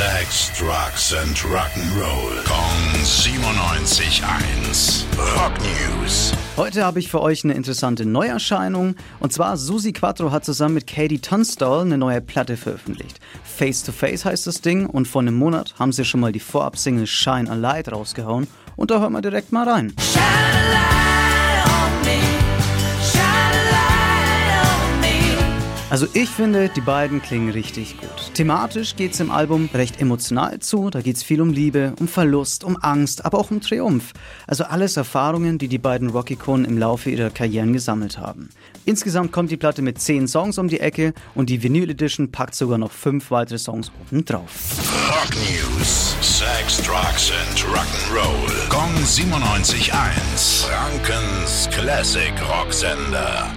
Sex, Drugs and Rock'n'Roll. Kong 97.1. Rock News. Heute habe ich für euch eine interessante Neuerscheinung. Und zwar Susi Quattro hat zusammen mit Katie Tunstall eine neue Platte veröffentlicht. Face to Face heißt das Ding und vor einem Monat haben sie schon mal die Vorab-Single Shine a Light rausgehauen. Und da hören wir direkt mal rein. Also ich finde, die beiden klingen richtig gut. Thematisch geht es im Album recht emotional zu. Da geht es viel um Liebe, um Verlust, um Angst, aber auch um Triumph. Also alles Erfahrungen, die die beiden Rockikonen im Laufe ihrer Karrieren gesammelt haben. Insgesamt kommt die Platte mit 10 Songs um die Ecke und die Vinyl Edition packt sogar noch 5 weitere Songs oben drauf. Rock News. Sex, Drugs and Rock'n'Roll. Kong 97.1. Frankens Classic Rocksender.